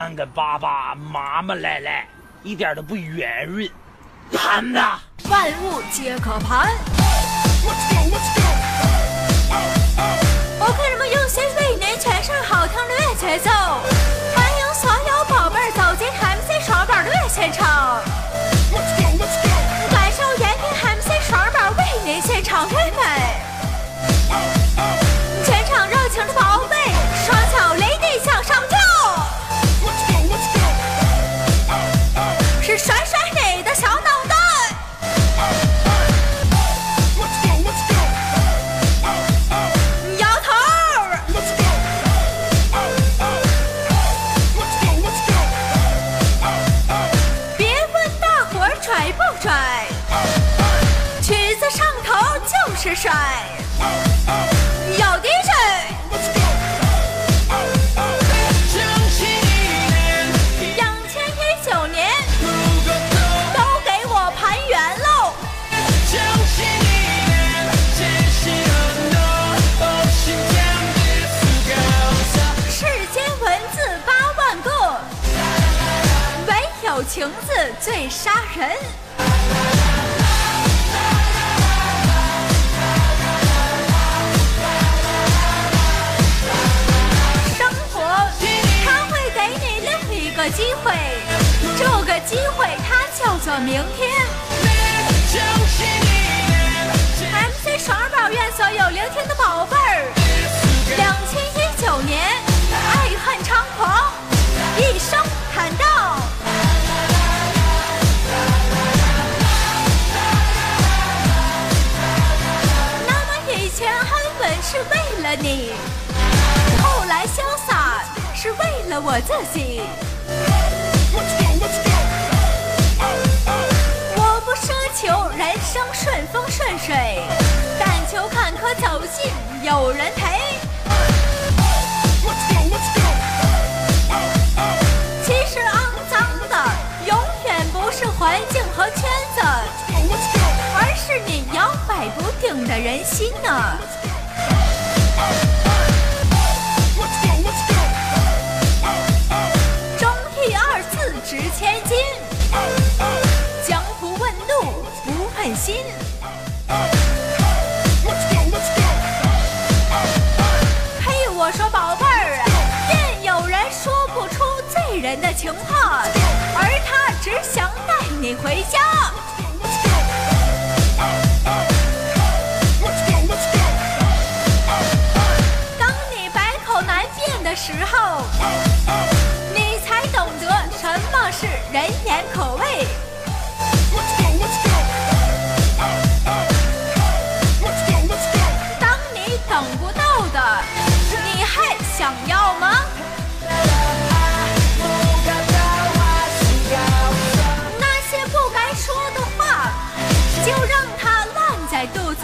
俺跟爸爸麻麻赖赖，一点都不圆润，盘子！万物皆可盘。我拽不拽，曲子上头就是帅。字最杀人。生活他会给你另一个机会，这个机会它叫做明天。MC 双儿宝愿所有聆听的我自己。我不奢求人生顺风顺水，但求坎坷走尽有人陪。其实肮脏的永远不是环境和圈子，而是你摇摆不定的人心呢。醉人的情话，而他只想带你回家。当你百口难辩的时候，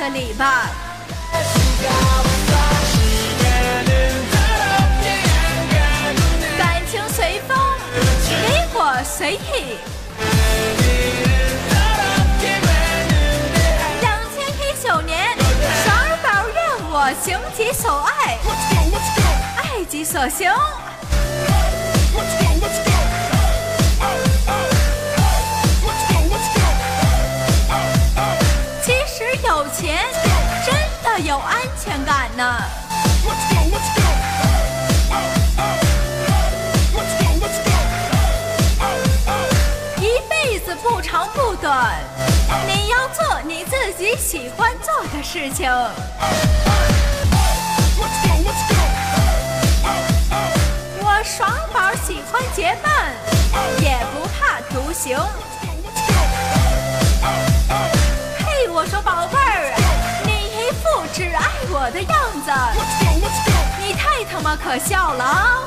在肚子里吧。感情随风，你我随意。两千一九年，双儿宝愿我行己所爱，爱己所行。自己喜欢做的事情。我爽宝喜欢结伴，也不怕独行。嘿，我说宝贝儿，你一副只爱我的样子，你太他妈可笑了啊！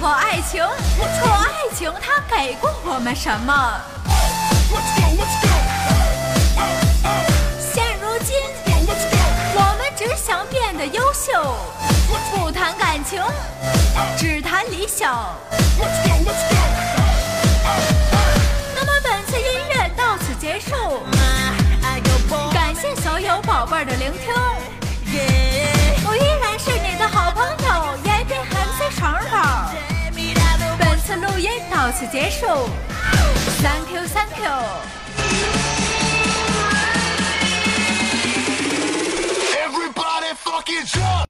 过爱情，可爱情它给过我们什么？现如今，我们只想变得优秀，不谈感情，只谈理想。那么本次音乐到此结束，感谢所有宝贝儿的聆听。也到此结束，Thank you，Thank you。Everybody fucking jump!